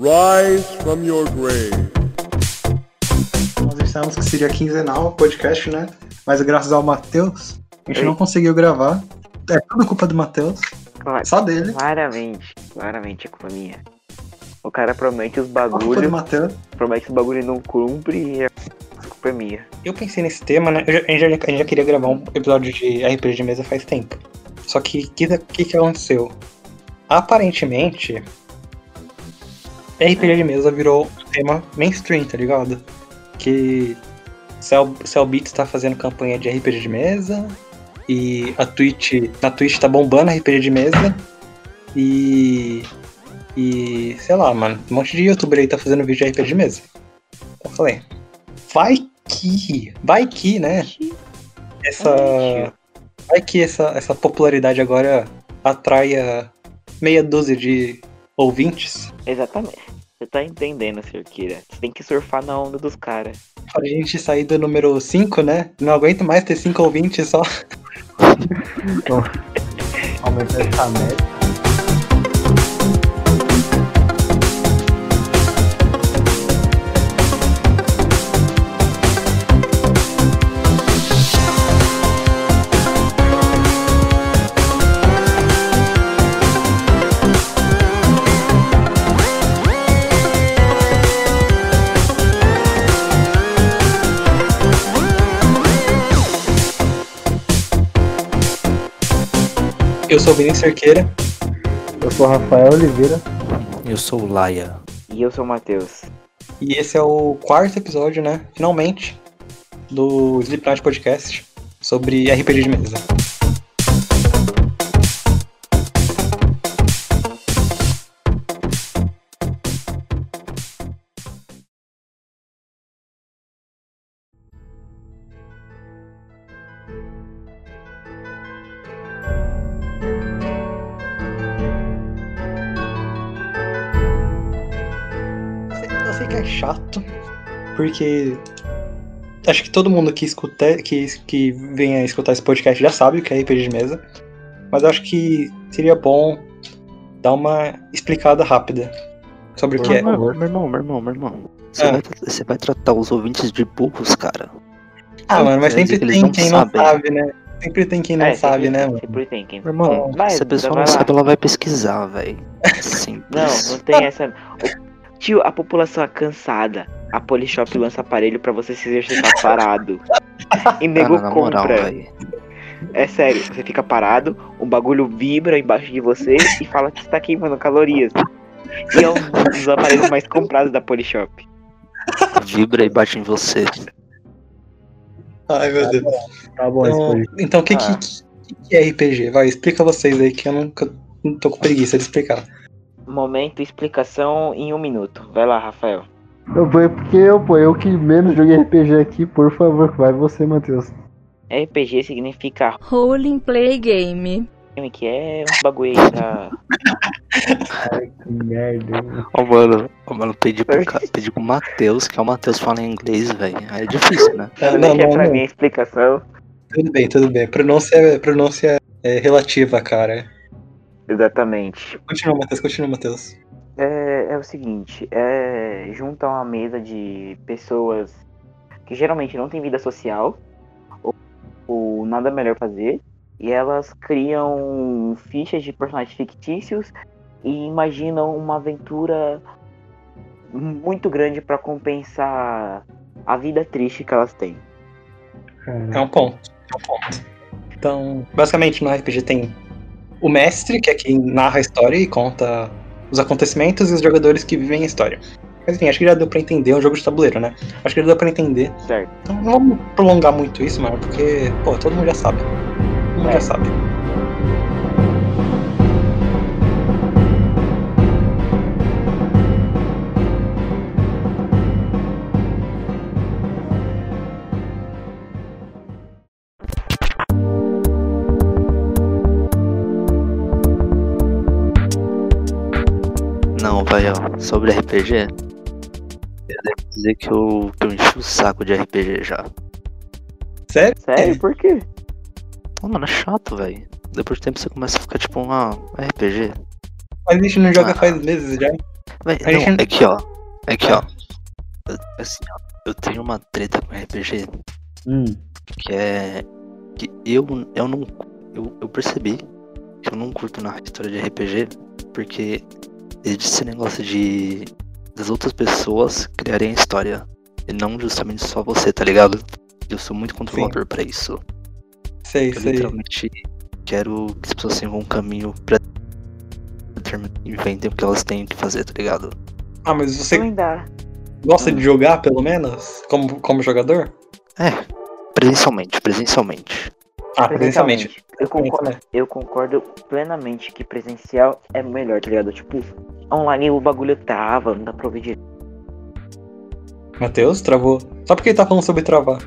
Rise from your grave. Nós dissemos que seria quinzenal o podcast, né? Mas graças ao Matheus, a gente não conseguiu gravar. É tudo culpa do Matheus. Claro, Só dele. Claramente, claramente é culpa minha. O cara promete os Só culpa do bagulho, Matheus. promete os bagulho e não cumpre e a culpa é minha. Eu pensei nesse tema, né? Eu já- a, gente já, a gente já queria gravar um episódio de RPG de mesa faz tempo. Só que o que, que, que aconteceu? Aparentemente, RPG de mesa virou um tema mainstream, tá ligado? Que Cell, Cellbeats tá fazendo campanha de RPG de mesa. E a Twitch. Na Twitch tá bombando RPG de mesa. E. E. sei lá, mano. Um monte de youtuber aí tá fazendo vídeo de RPG de mesa. Eu falei. Vai que. Vai que, né? Essa. Vai que essa, essa popularidade agora atraia meia dúzia de ouvintes. Exatamente. Você tá entendendo, Sr. Kira. Você tem que surfar na onda dos caras. Pra gente sair do número 5, né? Não aguento mais ter 5 ouvintes só. Aumentar essa média. Eu sou o Vinícius Cerqueira. Eu sou Rafael Oliveira. Eu sou o Laia. E eu sou o Matheus. E esse é o quarto episódio, né? Finalmente, do Slipknot Podcast sobre RPG de mesa. Porque acho que todo mundo que escuta, que, que venha escutar esse podcast já sabe o que é RPG de mesa. Mas acho que seria bom dar uma explicada rápida sobre o que é. Meu, irmão, meu irmão, meu irmão, meu irmão. Você, Ah. vai, você vai tratar os ouvintes de burros, cara. Ah, mano, mas sempre tem não quem sabem. não sabe, né? Sempre tem quem não É, sabe, sempre, né, mano? Sempre tem quem. Meu irmão, Vai, se a pessoa não sabe, ela vai pesquisar, velho. Simples. Não, não tem essa. Tio, a população é cansada. A Polishop lança aparelho pra você se exercitar parado. E nego Cara, moral, compra. velho. É sério, você fica parado, o bagulho vibra embaixo de você e fala que está queimando calorias. E é um dos aparelhos mais comprados da Polishop. Vibra e bate em você. Ai, meu Deus. Tá bom esse Então, então o que, Ah. que, que é RPG? Vai, explica vocês aí, que eu nunca não tô com preguiça de explicar. Momento, explicação em um minuto. Vai lá, Rafael. Eu vou porque eu, pô, eu que menos joguei RPG aqui, por favor, vai você, Matheus. RPG significa Role Play Game. game, que é um bagulho aí pra. Ai, que merda. Ó, mano, ó, mano, pedi pro, pedi pro Matheus, que é o Matheus fala em inglês, velho. Aí é difícil, né? Ah, Deixa não, não, pra não. mim a explicação. Tudo bem, tudo bem. Pronúncia, pronúncia é relativa, cara. Exatamente. Continua, Matheus, continua, Matheus. É, é o seguinte, é, junta uma mesa de pessoas que geralmente não têm vida social ou, ou nada melhor fazer e elas criam fichas de personagens fictícios e imaginam uma aventura muito grande para compensar a vida triste que elas têm. É um ponto. É um ponto. Então, basicamente, no RPG tem o mestre, que é quem narra a história e conta os acontecimentos, e os jogadores que vivem a história. Mas enfim, acho que já deu pra entender. É um jogo de tabuleiro, né? Acho que já deu pra entender. Certo. Então não vamos prolongar muito isso, mano, porque, pô, todo mundo já sabe. Todo mundo É. já sabe. Ó, sobre RPG, eu devo dizer que eu, que eu enchi o saco de RPG já. Sério? Sério? Por quê? Pô, mano, é chato, velho. Depois de tempo você começa a ficar tipo, ah, RPG. Mas a gente não joga Ah. faz meses já. Véi, A não, gente- é que ó. É que Ah. ó. eu- assim, ó. Eu tenho uma treta com RPG Hum. que é. Que eu, eu não. Eu, eu percebi que eu não curto na história de RPG porque esse negócio de. das outras pessoas criarem a história. E não justamente só você, tá ligado? Eu sou muito controlador pra isso. Sei, Eu sei. literalmente quero que as pessoas sigam um caminho pra inventem o que elas têm que fazer, tá ligado? Ah, mas você gosta de jogar, pelo menos? Como, como jogador? É, presencialmente, presencialmente. Ah, presencialmente. Eu concordo, né? eu concordo plenamente que presencial é melhor, tá ligado? Tipo, online o bagulho trava, não dá pra ouvir direito. Matheus, travou. Só porque ele tá falando sobre travar.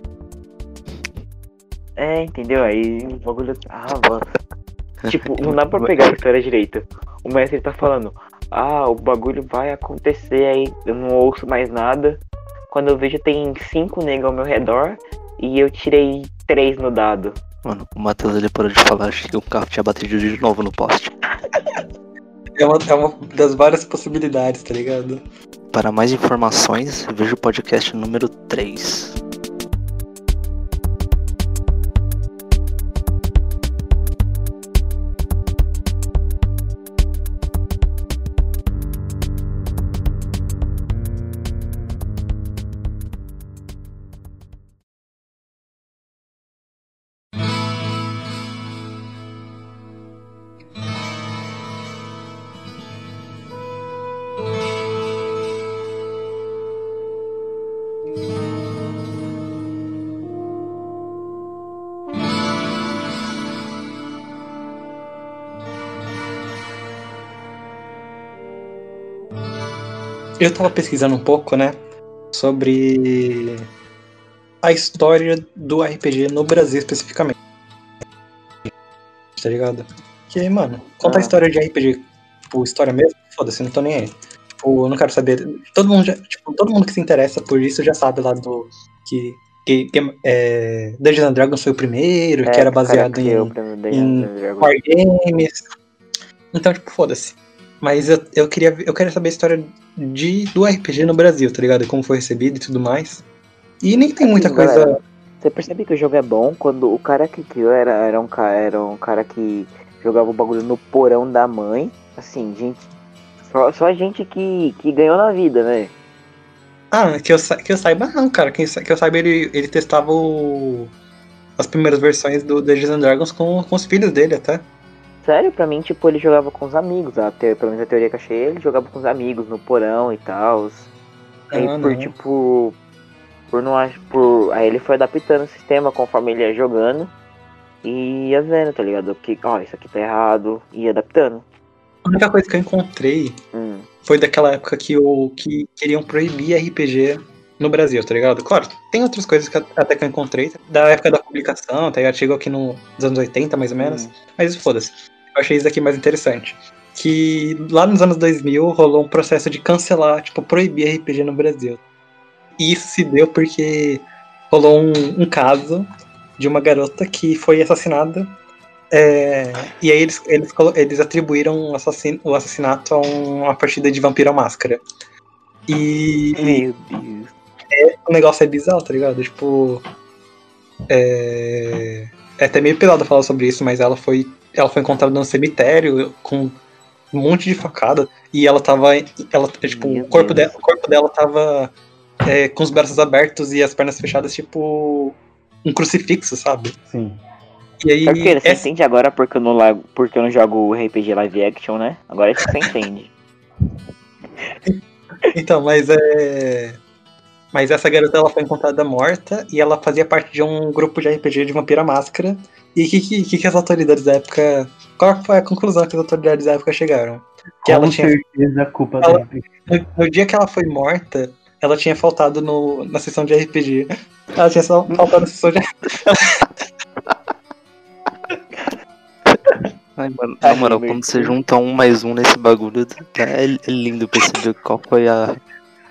É, entendeu? Aí o bagulho trava. tipo, não dá pra pegar a história direito. O mestre tá falando, ah, o bagulho vai acontecer aí, eu não ouço mais nada. Quando eu vejo tem cinco negros ao meu redor e eu tirei três no dado. Mano, o Matheus ele parou de falar, achei que o carro tinha batido de novo no poste. É uma, é uma das várias possibilidades, tá ligado? Para mais informações, veja o podcast número 3. Eu tava pesquisando um pouco, né? Sobre a história do RPG no Brasil especificamente. Tá ligado? Que, mano, conta Ah. a história de RPG, tipo, história mesmo, foda-se, não tô nem aí. Tipo, eu não quero saber. Todo mundo já, tipo, todo mundo que se interessa por isso já sabe lá do. Que. que, que é, Dungeons and Dragons foi o primeiro, que era baseado em em War Games. Então, tipo, foda-se. Mas eu, eu queria eu quero saber a história de, do RPG no Brasil, tá ligado? Como foi recebido e tudo mais. E nem tem muita Assim, coisa. galera, Você percebe que o jogo é bom quando o cara que criou era, era, um, ca- era um cara que jogava o bagulho no porão da mãe. Assim, gente. Só, só gente que, que ganhou na vida, né? Ah, que eu, que eu saiba não, cara. Que, que eu saiba ele, ele testava o- as primeiras versões do Dungeons Dragons com, com os filhos dele até. Sério, pra mim, tipo, ele jogava com os amigos. A te- pelo menos a teoria que eu achei, ele jogava com os amigos no porão e tal. Aí Ah, por não. tipo. Por não por Aí ele foi adaptando o sistema conforme ele ia jogando. E ia vendo, tá ligado? Porque, ó, isso aqui tá errado. E ia adaptando. A única coisa que eu encontrei Hum. foi daquela época que, o, que queriam proibir RPG no Brasil, tá ligado? Claro, tem outras coisas que até que eu encontrei, da época da publicação, tá ligado? Chegou aqui no, nos anos 80, mais ou menos. Hum. Mas foda-se. Eu achei isso aqui mais interessante. Que lá nos anos 2000 rolou um processo de cancelar, tipo, proibir RPG no Brasil. E isso se deu porque rolou um, um caso de uma garota que foi assassinada. é, e aí eles, eles, eles atribuíram o, o assassinato a um- uma partida de Vampiro à Máscara. E Meu Deus. o negócio é bizarro, tá ligado? Tipo. É, é até meio pelado falar sobre isso, mas ela foi. Ela foi encontrada no cemitério com um monte de facada. E ela tava. Ela, tipo, Meu o corpo, Deus. dela, o corpo dela tava é, com os braços abertos e as pernas fechadas, tipo. Um crucifixo, sabe? Sim. E aí. Sabe quê? Você essa- entende agora porque eu, não lago, porque eu não jogo RPG live action, né? Agora isso você entende. Então, mas é. Mas essa garota ela foi encontrada morta e ela fazia parte de um grupo de RPG de Vampira Máscara. E o que, que, que as autoridades da época. Qual foi a conclusão que as autoridades da época chegaram? Que Com ela tinha. certeza a culpa Ela- RPG. No, no dia que ela foi morta, ela tinha faltado no, na sessão de RPG. Ela tinha só faltado na sessão de Ai, mano, na moral, quando você junta um mais um nesse bagulho, é, é lindo perceber qual foi a.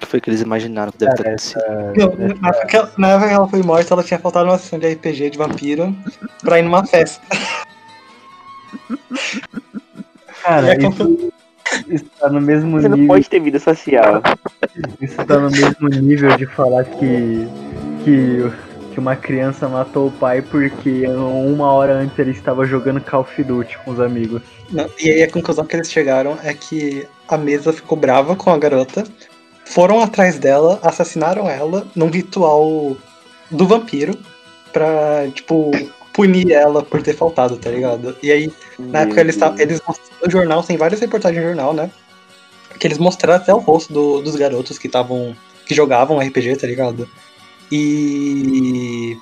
O que foi que eles imaginaram que deve ter acontecido. Não, na, época que ela, na época que ela foi morta, ela tinha faltado numa sessão de RPG de vampiro pra ir numa festa. Cara, isso, Isso tá no mesmo Você não nível. pode ter vida social. Isso tá no mesmo nível de falar que, que, que uma criança matou o pai porque uma hora antes ele estava jogando Call of Duty com os amigos. Não, e aí a conclusão que eles chegaram é que a mesa ficou brava com a garota, foram atrás dela, assassinaram ela num ritual do vampiro pra, tipo, punir ela por ter faltado, tá ligado? E aí, na época, eles, eles no jornal, tem várias reportagens no jornal, né? Que eles mostraram até o rosto do- dos garotos que estavam. que jogavam RPG, tá ligado? E.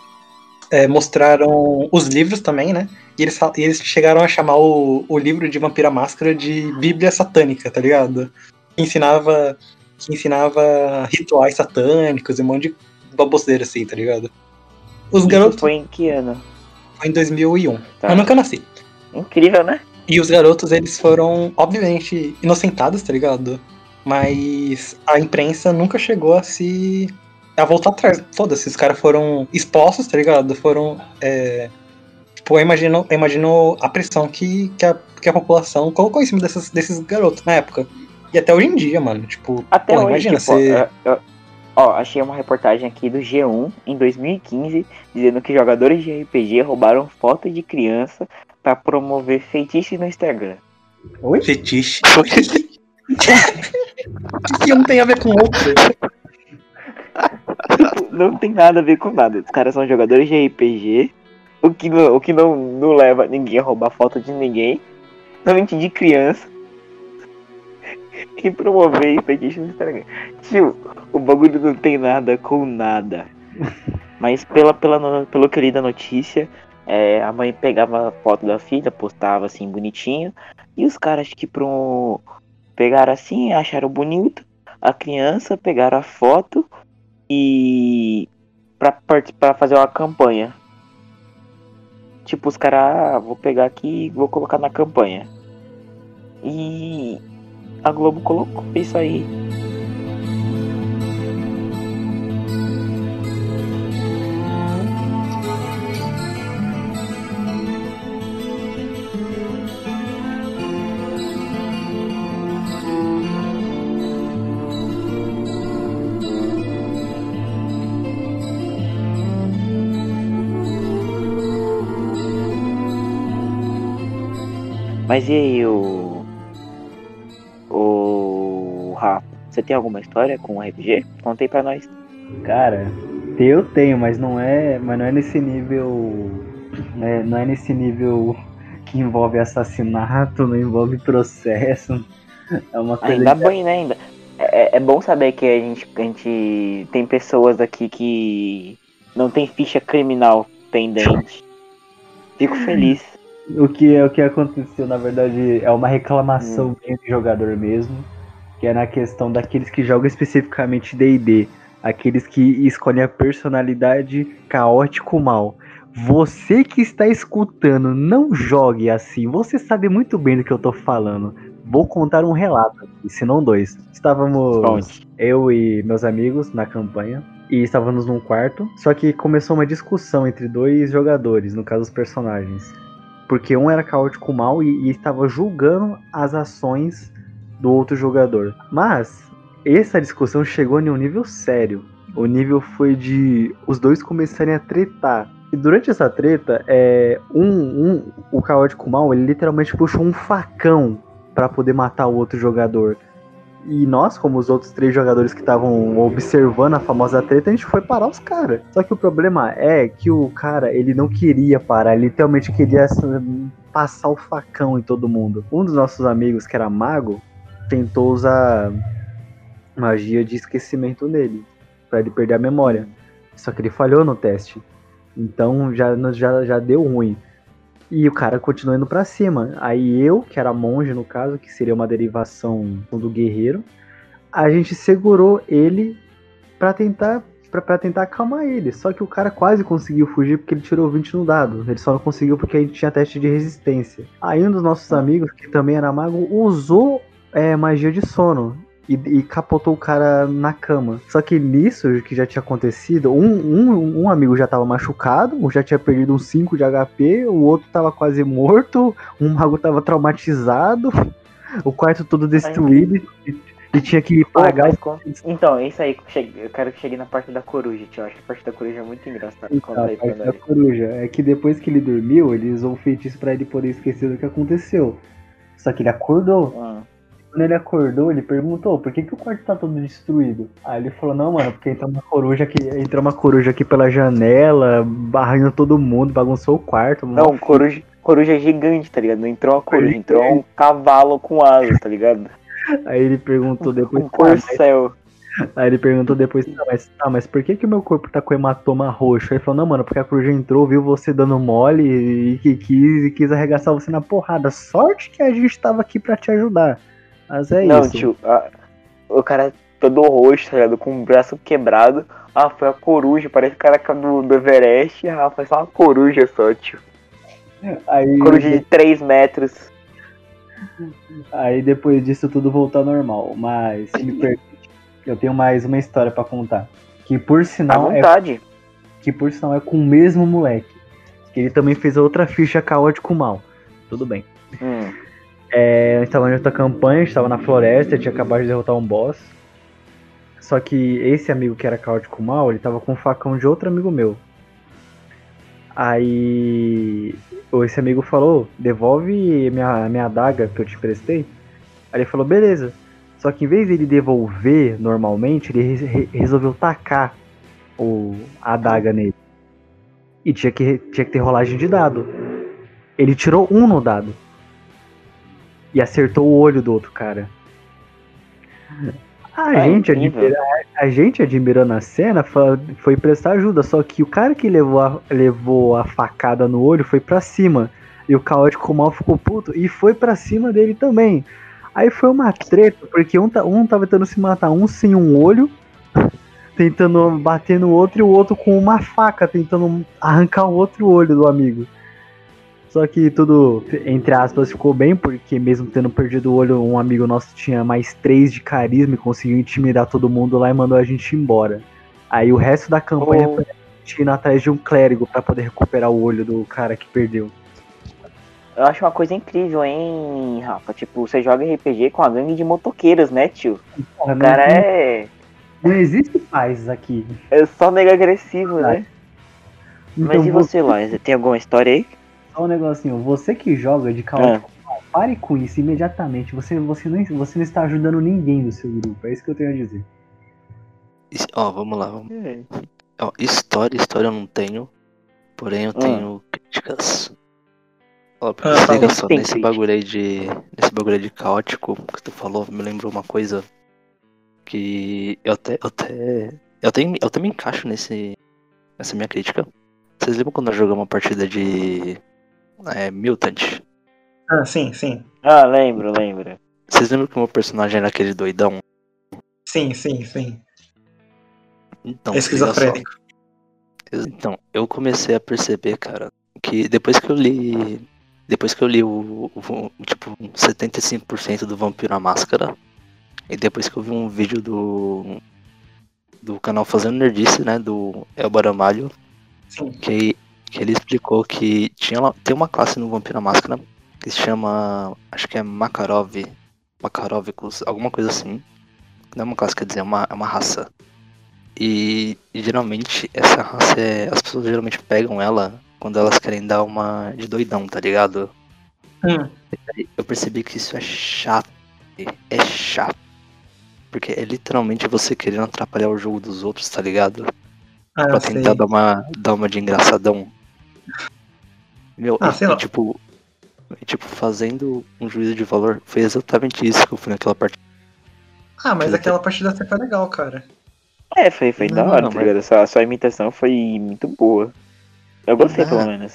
é, mostraram os livros também, né? E eles, e eles chegaram a chamar o, o livro de Vampira Máscara de Bíblia Satânica, tá ligado? Que ensinava, que ensinava rituais satânicos e um monte de baboseira assim, tá ligado? Os Isso garotos foi em que ano? foi em 2001. Tá. Eu nunca nasci. Incrível, né? E os garotos, eles foram, obviamente, inocentados, tá ligado? Mas a imprensa nunca chegou a se. a voltar atrás. Foda-se, os caras foram expostos, tá ligado? Foram. É... Tipo, eu imagino, eu imagino a pressão que, que, a, que a população colocou em cima dessas, desses garotos na época. E até hoje em dia, mano. Tipo, Até pô, hoje, imagina tipo, você. é, ó, achei uma reportagem aqui do G1 em 2015 dizendo que jogadores de RPG roubaram foto de criança pra promover feitiço no Instagram. Oi? Fetiche. que um tem a ver com o outro. Não tem nada a ver com nada. Os caras são jogadores de RPG, o que não, o que não, não leva ninguém a roubar foto de ninguém, somente de criança. E promover feitiço no Instagram. Tio, o bagulho não tem nada com nada. Mas pela, pela, no- pelo que eu li da notícia, é, a mãe pegava a foto da filha, postava assim bonitinho, e os caras que pro, pegaram assim, acharam bonito, a criança, pegaram a foto e pra, pra fazer uma campanha. Tipo, os caras, ah, vou pegar aqui e vou colocar na campanha. E a Globo colocou isso aí. Mas e aí, tem alguma história com RPG? Conta aí pra nós. Cara, eu tenho, mas não é, mas não é nesse nível, né, não é nesse nível que envolve assassinato, não envolve processo. É uma coisa Ainda que- bem, né? Ainda. É, é bom saber que a gente, a gente tem pessoas aqui que não tem ficha criminal pendente. Fico feliz. O que é o que aconteceu, na verdade, é uma reclamação bem de jogador mesmo, que é na questão daqueles que jogam especificamente D&D, aqueles que escolhem a personalidade caótico mal. Você que está escutando, não jogue assim. Você sabe muito bem do que eu tô falando. Vou contar um relato se não dois. Estávamos eu e meus amigos na campanha e estávamos num quarto, só que começou uma discussão entre dois jogadores, no caso os personagens. Porque um era caótico mal e, e estava julgando as ações do outro jogador. Mas essa discussão chegou em um nível sério. O nível foi de os dois começarem a tretar. E durante essa treta, é, um, um, o caótico mal, ele literalmente puxou um facão para poder matar o outro jogador. E nós, como os outros três jogadores que estavam observando a famosa treta, a gente foi parar os caras. Só que o problema é que o cara, ele não queria parar, ele literalmente queria assim, passar o facão em todo mundo. Um dos nossos amigos, que era mago, tentou usar magia de esquecimento nele, para ele perder a memória. Só que ele falhou no teste. Então já, já, já deu ruim. E o cara continuou indo pra cima. Aí eu, que era monge no caso, que seria uma derivação do guerreiro, a gente segurou ele pra tentar pra tentar acalmar ele. Só que o cara quase conseguiu fugir porque ele tirou 20 no dado. Ele só não conseguiu porque a gente tinha teste de resistência. Aí um dos nossos amigos, que também era mago, usou é, magia de sono. E, e capotou o cara na cama. Só que nisso que já tinha acontecido, um, um, um amigo já tava machucado, um já tinha perdido uns 5 de HP, o outro tava quase morto, um mago tava traumatizado. o quarto todo destruído e, e tinha que Pô, pagar mas com- Então, é isso aí. eu quero que chegue na parte da coruja, tio. Eu acho que a parte da coruja é muito engraçada. Então, a parte da coruja é que depois que ele dormiu, ele usou o feitiço pra ele poder esquecer do que aconteceu. Só que ele acordou. Ah, Quando ele acordou, ele perguntou por que, que o quarto tá todo destruído. Aí ele falou, não, mano, porque entrou uma coruja aqui, entrou uma coruja aqui pela janela, barrando todo mundo, bagunçou o quarto. Não, coruja, coruja gigante, tá ligado? Não entrou uma coruja, entrou um cavalo com asas, tá ligado? Aí ele perguntou depois. Um "Tá, mas- corcel. Aí ele perguntou depois, tá, mas, tá, mas por que, que o meu corpo tá com hematoma roxo? Aí ele falou, não, mano, porque a coruja entrou, viu você dando mole e, que quis, e quis arregaçar você na porrada. Sorte que a gente tava aqui pra te ajudar. Mas é Não, isso. tio, a- o cara todo roxo, tá ligado? Com o braço quebrado. Ah, foi a coruja, parece o cara do, do Everest. Ah, foi só uma coruja só, tio. Aí, Coruja de 3 metros. aí depois disso tudo voltou ao normal. Mas se me permite, eu tenho mais uma história pra contar. Que por À sinal é vontade. que por sinal é com o mesmo moleque. Que ele também fez outra ficha caótico mal. Tudo bem. Hum. É, a gente tava em outra campanha, a gente tava na floresta, tinha acabado de derrotar um boss. Só que esse amigo que era caótico mal, ele tava com um facão de outro amigo meu. Aí o- esse amigo falou, devolve minha, minha adaga que eu te emprestei. Aí ele falou, beleza. Só que em vez dele devolver normalmente, ele re- resolveu tacar o, a adaga nele. E tinha que, tinha que ter rolagem de dado. Ele tirou um no dado. E acertou o olho do outro cara. A Ah, gente, incrível. admira, a gente admirando a cena foi prestar ajuda, só que o cara que levou a, levou a facada no olho foi pra cima. E o caótico mal ficou puto e foi pra cima dele também. Aí foi uma treta, porque um, um tava tentando se matar, um sem um olho, tentando bater no outro, e o outro com uma faca, tentando arrancar o outro olho do amigo. Só que tudo, entre aspas, ficou bem, porque mesmo tendo perdido o olho, um amigo nosso tinha mais três de carisma e conseguiu intimidar todo mundo lá e mandou a gente embora. Aí o resto da campanha Oh. foi a gente indo atrás de um clérigo pra poder recuperar o olho do cara que perdeu. Eu acho uma coisa incrível, hein, Rafa? Tipo, você joga RPG com a gangue de motoqueiros, né, tio? Porra, O não, cara não- é, não existe paz aqui. é só mega agressivo, né? Então, Mas e você, Lois? Tem alguma história aí? Um negocinho, você que joga de caótico, pare com isso imediatamente. Você, você, não, você não está ajudando ninguém do seu grupo. É isso que eu tenho a dizer. Ó, vamos lá. Vamos. Ó, história, história eu não tenho. Porém eu Ah. tenho críticas. Ó, porque Ah, liga só, nesse crítica. bagulho aí de. Nesse bagulho aí de caótico que tu falou, me lembrou uma coisa que eu até. Eu até. Eu até, eu até me encaixo nesse. nessa minha crítica. Vocês lembram quando nós jogamos uma partida de. É, Mutant? Ah, sim, sim. Ah, lembro, lembro. Vocês lembram que o meu personagem era aquele doidão? Sim, sim, sim. Então, É esquizofrênico. Então, eu comecei a perceber, cara, que depois que eu li. Depois que eu li o, o- o, tipo 75% do Vampiro à Máscara, e depois que eu vi um vídeo do. do canal Fazendo Nerdice, né? Do Elbar Amalho, Sim. que, que ele explicou que tinha, tem uma classe no Vampiro à Máscara que se chama. acho que é Makarov. Makarovicus, alguma coisa assim. Não é uma classe, quer dizer, é uma, é uma raça. E, e geralmente essa raça é. As pessoas geralmente pegam ela quando elas querem dar uma de doidão, tá ligado? Hum. Eu percebi que isso é chato. É chato. Porque é literalmente você querendo atrapalhar o jogo dos outros, tá ligado? Ah, pra sei. tentar dar uma, dar uma de engraçadão. Meu, Ah, e- sei e, lá. tipo. e, tipo, fazendo um juízo de valor, foi exatamente isso que eu fui naquela partida. Ah, mas aquela partida até foi legal, cara. É, foi, foi Não, da hora, não, tá mas- ligado? A sua, imitação foi muito boa. Eu gostei, Ah. pelo menos.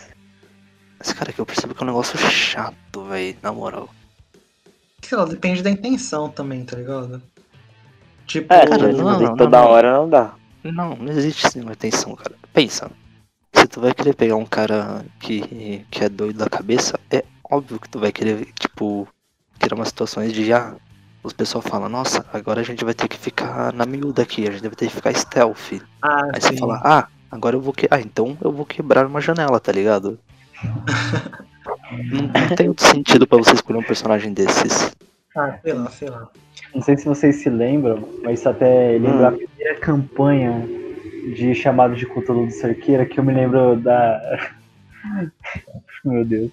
Mas, cara, que eu percebo que é um negócio chato, velho, na moral. Sei lá, depende da intenção também, tá ligado? Tipo, É, Cara, não, não, toda não. hora não dá. Não, não existe assim uma atenção, cara. Pensa. Se tu vai querer pegar um cara que, que é doido da cabeça, é óbvio que tu vai querer, tipo, criar umas situações de ah, os pessoal falam, nossa, agora a gente vai ter que ficar na miúda aqui, a gente vai ter que ficar stealth. ah, Aí você sim. fala, ah, agora eu vou que. Ah, então eu vou quebrar uma janela, tá ligado? não, não tem outro sentido pra você escolher um personagem desses. Ah, sei lá, sei lá. Não sei se vocês se lembram, mas isso até lembra a primeira campanha de chamado de Cthulhu do Cerqueira, que eu me lembro da. Meu Deus.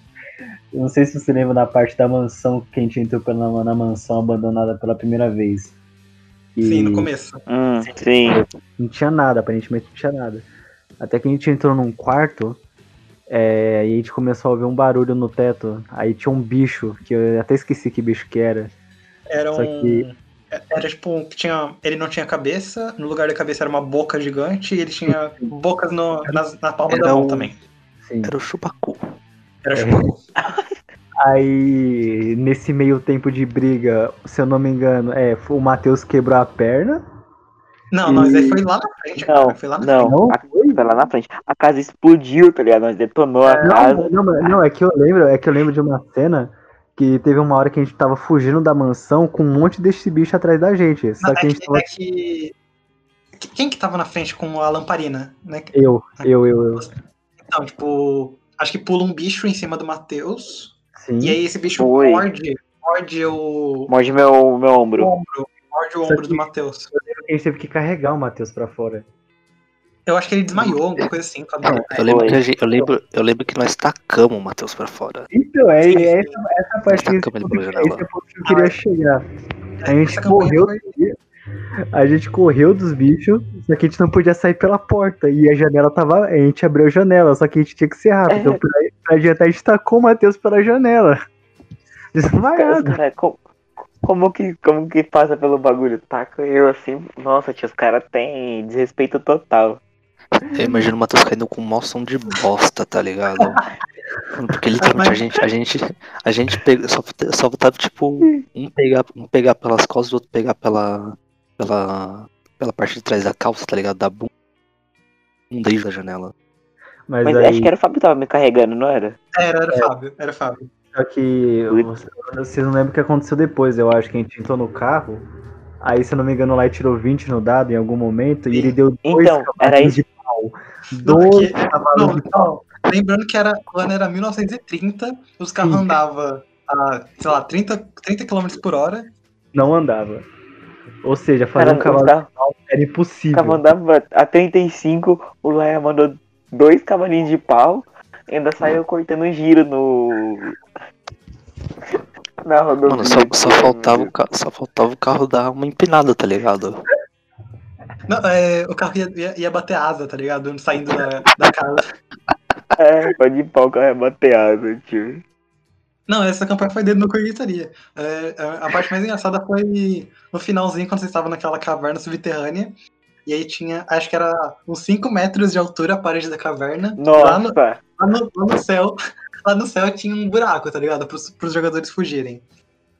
Eu não sei se você lembra da parte da mansão que a gente entrou pela, na mansão abandonada pela primeira vez. E Sim, no começo. Hum, sim. Não tinha nada, aparentemente não tinha nada. Até que a gente entrou num quarto é, e a gente começou a ouvir um barulho no teto. Aí tinha um bicho, que eu até esqueci que bicho que era. Era um. Só que- Era tipo que tinha. Ele não tinha cabeça, no lugar da cabeça era uma boca gigante e ele tinha bocas no, nas- na palma da Era mão um- também. Sim. Era o chupacu. Era É. tipo. Aí, nesse meio tempo de briga, se eu não me engano, é, o Matheus quebrou a perna. Não, não, mas aí foi lá na frente, Não, cara. Foi lá na não. Não A, foi lá na frente. A casa explodiu, tá ligado? Nós detonou a casa. Não, não, mas- não, é que eu lembro, é que eu lembro de uma cena que teve uma hora que a gente tava fugindo da mansão com um monte desse bicho atrás da gente. Só Não, que a é, gente que, tava. é que- que- Quem que tava na frente com a lamparina, né? Eu, eu, eu, eu. Então, tipo, acho que pula um bicho em cima do Matheus. Sim. E aí esse bicho Foi. morde, morde o Morde meu, meu ombro. ombro. Morde o Só ombro que- do Matheus. A gente teve que carregar o Matheus pra fora. Eu acho que ele desmaiou, alguma coisa assim. Não, eu lembro, que gente- eu, lembro, eu lembro que nós tacamos o Matheus pra fora. Então, é, Sim, é sim. essa, essa parte que, esse é ponto que eu queria chegar. A gente Essa campanha correu foi- A gente correu dos bichos, só que a gente não podia sair pela porta. E a janela tava. A gente abriu a janela, só que a gente tinha que ser rápido. É. Então, pra, pra adiantar, a gente tacou o Matheus pela janela. Desmaiado. Cara, como, como que, como que passa pelo bagulho? Taca eu assim. Nossa, tio, os caras têm desrespeito total. Eu imagino o Matheus caindo com um mau som de bosta, tá ligado? Porque literalmente a gente, a gente, a gente pega, só, só tava tipo um pegar, um pegar pelas costas e o outro pegar pela, pela, pela parte de trás da calça, tá ligado? Da bunda da janela. Mas, Mas aí, acho que era o Fábio que tava me carregando, não era? Era, era Fábio, era Fábio. só que você- vocês não lembram o que aconteceu depois. Eu acho que a gente entrou no carro. Aí, se eu não me engano, lá ele tirou 20 no dado em algum momento. E ele deu dois Então, era isso. de Dois porque- cavalos não, de pau. não, lembrando que era, o ano era 1930, os carros andavam a, sei lá, 30, 30 km por hora. Não andava. Ou seja, fazer Cara, um cavalo os caras era impossível. cara mandava a 35, o Laia mandou dois cavalinhos de pau, ainda saiu cortando giro no. Na rodovia. Mano, só, só, faltava o, ca- só faltava o carro dar uma empinada, tá ligado? Não, é, o carro ia, ia, ia bater asa, tá ligado? Saindo da, da casa. É, pode ir pau, o carro é bateado, tio. Não, essa campanha foi dentro do Corguitaria. É, a a parte mais engraçada foi no finalzinho, quando vocês estavam naquela caverna subterrânea. E aí tinha, acho que era uns 5 metros de altura a parede da caverna. Lá no, Nossa! lá no, lá no céu, lá no céu tinha um buraco, tá ligado? Pros, pros jogadores fugirem.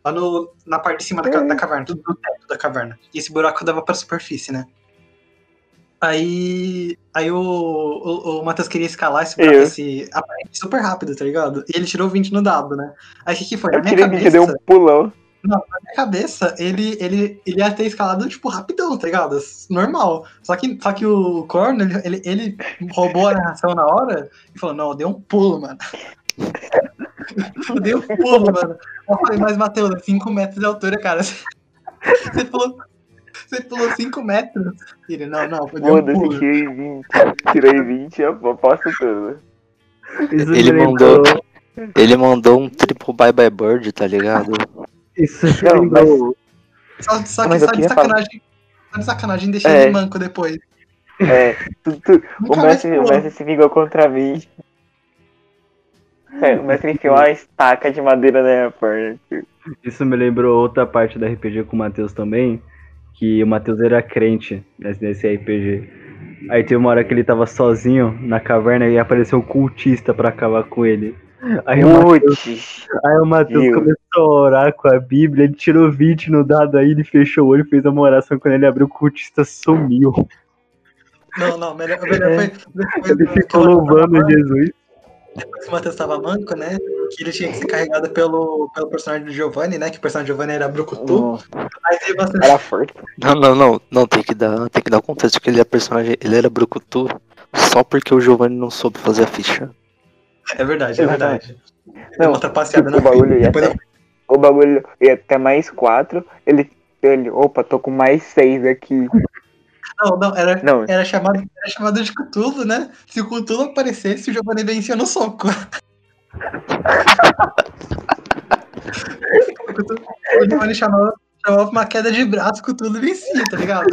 Lá no, na parte de cima da, da caverna, do, do teto da caverna. E esse buraco dava pra superfície, né? Aí, aí o, o, o Matheus queria escalar esse Eu. esse, aparente super rápido, tá ligado? E ele tirou 20 no dado, né? Aí o que, que foi? Na Eu minha queria que cabeça, te deu um pulão. na minha cabeça, ele, ele, ele ia ter escalado, tipo, rapidão, tá ligado? Normal. Só que, só que o Corno, ele, ele, ele roubou a narração na hora e falou, não, eu dei um pulo, mano. eu dei um pulo, mano. Eu falei, mas Matheus, 5 metros de altura, cara. Você pulou, você pulou 5 metros? Ele, não, não, eu dei um pulo. tirei 20. Tirei 20, eu posso tudo. Isso Ele mandou- Ele mandou um triple bye bye bird, tá ligado? Isso me Não, lembrou. Só, só, que, Mas só de sacanagem. Só de sacanagem, deixei É. ele manco depois. É, tu- tu- o, mestre, o mestre se vingou contra mim. É, o mestre enfiou uma estaca de madeira na minha perna. Isso me lembrou outra parte da RPG com o Matheus também, que o Matheus era crente nesse, RPG. Aí teve uma hora que ele tava sozinho na caverna e apareceu um cultista pra acabar com ele. Aí o Matheus, Putz, aí o Matheus Meu. começou a orar com a Bíblia, ele tirou 20 no dado aí, ele fechou o olho, fez uma oração, quando ele abriu o cultista sumiu. Não, não, melhor, melhor foi. Depois, Ele ficou louvando Jesus. Depois que o Matheus tava manco, né? Que ele tinha que ser carregado pelo, pelo personagem do Giovanni, né? Que o personagem do Giovanni era Brucutu. Aí bastante. era forte. Não, não, não, não, tem que dar, tem que dar o contexto que ele é personagem, ele era brucutu só porque o Giovanni não soube fazer a ficha. É verdade, é verdade. Deu Não, uma trapaceada tipo, na o bagulho ia Depois até- eu- o bagulho ia até mais quatro. Ele, ele, opa, tô com mais seis aqui. Não, não, era, Não, era, chamado, era chamado de Cthulhu, né? Se o Cthulhu aparecesse, o Giovanni vencia no soco. o Giovanni chamava, chamava uma queda de braço, o Cthulhu vencia, tá ligado?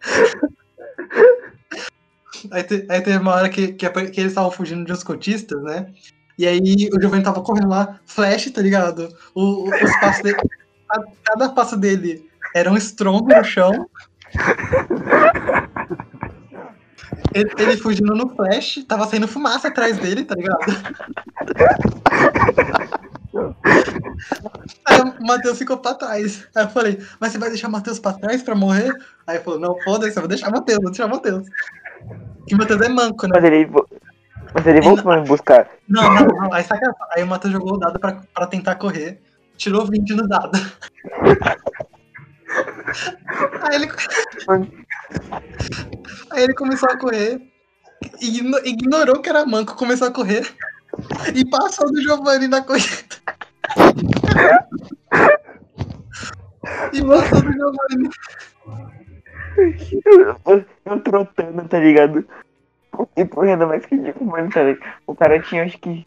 Aí, te- aí teve uma hora que, que, que eles estavam fugindo de uns cotistas, né? E aí o Giovanni tava correndo lá, flash, tá ligado? O, os passos dele, cada, cada passo dele era um estrongo no chão. Ele, ele fugindo no flash, tava saindo fumaça atrás dele, tá ligado? Aí o Matheus ficou pra trás. Aí eu falei, mas você vai deixar o Matheus pra trás pra morrer? Aí ele falou, não, foda-se, eu vou deixar o Matheus, vou deixar o Matheus. Que o Matheus é manco, né? mas ele, mas ele voltou pra me buscar. Não, não, não. Aí, saca, aí o Matheus jogou o dado pra, pra tentar correr. Tirou 20 no dado. Aí ele. Aí ele começou a correr. igno- Ignorou que era manco, começou a correr. E passou do Giovanni na corrida. E passou do Giovanni. Eu, trotando, tá ligado? E correndo mais que tipo, mano, tá ligado? O cara tinha acho que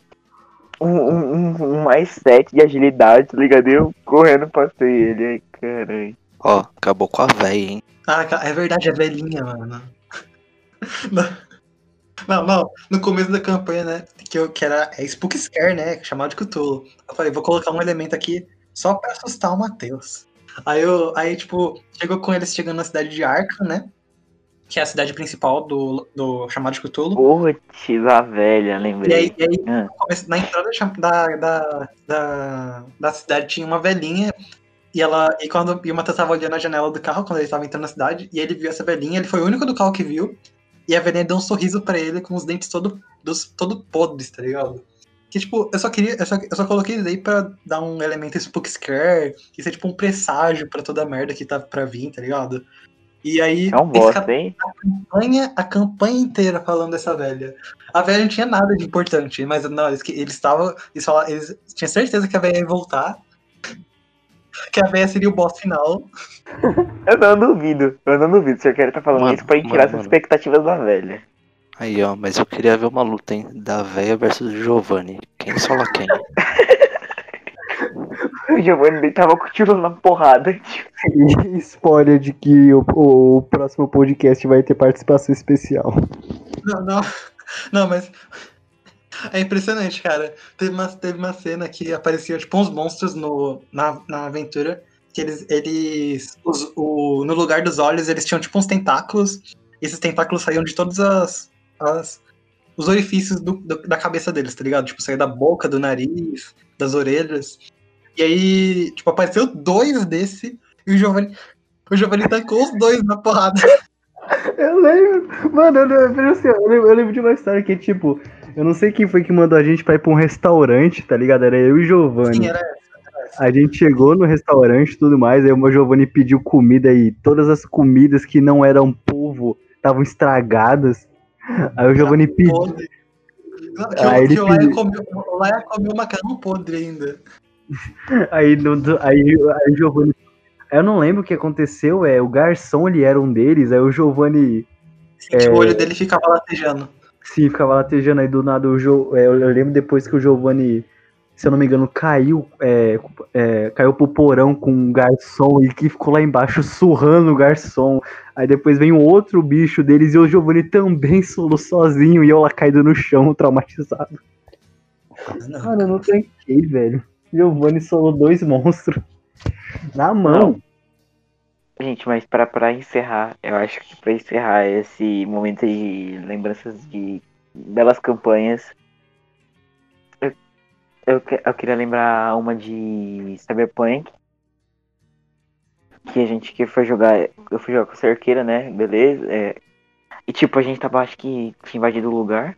um, um, um- mais 7 de agilidade, tá ligado? Eu correndo passei ele, ai caralho. Ó, acabou com a véia, hein? Ah, é verdade, é velhinha, mano. Não, não, não. No começo da campanha, né? Que, eu, que era é Spook Scare, né? Chamado de Cthulhu. Eu falei, vou colocar um elemento aqui só pra assustar o Matheus. Aí, eu, aí, tipo, chegou com eles chegando na cidade de Arkham, né? Que é a cidade principal do, do chamado de Cthulhu. Putz, a velha, E aí, lembrei. e aí Ah. na entrada da, da, da, da cidade tinha uma velhinha. E ela. E quando e o Matheus tava olhando a janela do carro quando ele tava entrando na cidade, e ele viu essa velhinha, ele foi o único do carro que viu. E a velhinha deu um sorriso pra ele com os dentes todo, dos, todo podres, tá ligado? Que tipo, eu só queria. Eu só, eu só coloquei isso aí pra dar um elemento spook scare, isso é tipo um presságio pra toda a merda que tá pra vir, tá ligado? E aí. É um bosta, hein? campanha, a campanha inteira falando dessa velha. A velha não tinha nada de importante, mas não, eles eles estavam. Eles, eles tinham certeza que a velha ia voltar. Que a velha seria o boss final. Eu não duvido, eu não duvido. O senhor quer tá falando Mano, isso pra tirar as expectativas da velha. Aí, ó, mas eu queria ver uma luta, hein? Da véia versus o Giovanni. Quem sola quem? O Giovanni tava continuando na porrada. E spoiler de que o, o próximo podcast vai ter participação especial. Não, não. Não, mas. É impressionante, cara. Teve uma, teve uma cena que apareciam, tipo, uns monstros no, na, na aventura. Que eles. eles os- o, no lugar dos olhos, eles tinham, tipo, uns tentáculos. E esses tentáculos saíam de todas as. as os orifícios do- do- da cabeça deles, tá ligado? Tipo, saía da boca, do nariz, das orelhas. E aí, tipo, apareceu dois desse. E o Giovanni. O Giovanni tancou os dois na porrada. Eu lembro. Mano, eu lembro, assim, eu lembro, eu lembro de uma história que, tipo, eu não sei quem foi que mandou a gente pra ir pra um restaurante, tá ligado? Era eu e o Giovanni. Sim, era A gente chegou no restaurante e tudo mais, aí o Giovanni pediu comida e todas as comidas que não eram polvo estavam estragadas. Aí o Giovanni pediu. o- ele que o Laia pediu- comeu, o Laia comeu macarrão podre ainda. Aí, no, aí, aí o Giovanni. Eu não lembro o que aconteceu, é, o garçom ele era um deles, aí o Giovanni Assim, que o olho dele ficava latejando. Sim, ficava latejando aí do nada o jo, é, eu lembro depois que o Giovanni, se eu não me engano, caiu, é, é, caiu pro porão com um garçom e que ficou lá embaixo surrando o garçom. Aí depois vem um outro bicho deles e o Giovanni também solo sozinho e eu lá caído no chão, traumatizado. Não. Mano, eu não tranquei, velho. Giovanni solou dois monstros. Na mão. Gente, mas pra, pra encerrar, eu acho que pra encerrar esse momento de lembranças de belas campanhas, eu, eu, eu queria lembrar uma de Cyberpunk, que a gente que foi jogar, eu fui jogar com a cerqueira, né, beleza, é, e tipo, a gente tava, acho que tinha invadido o lugar,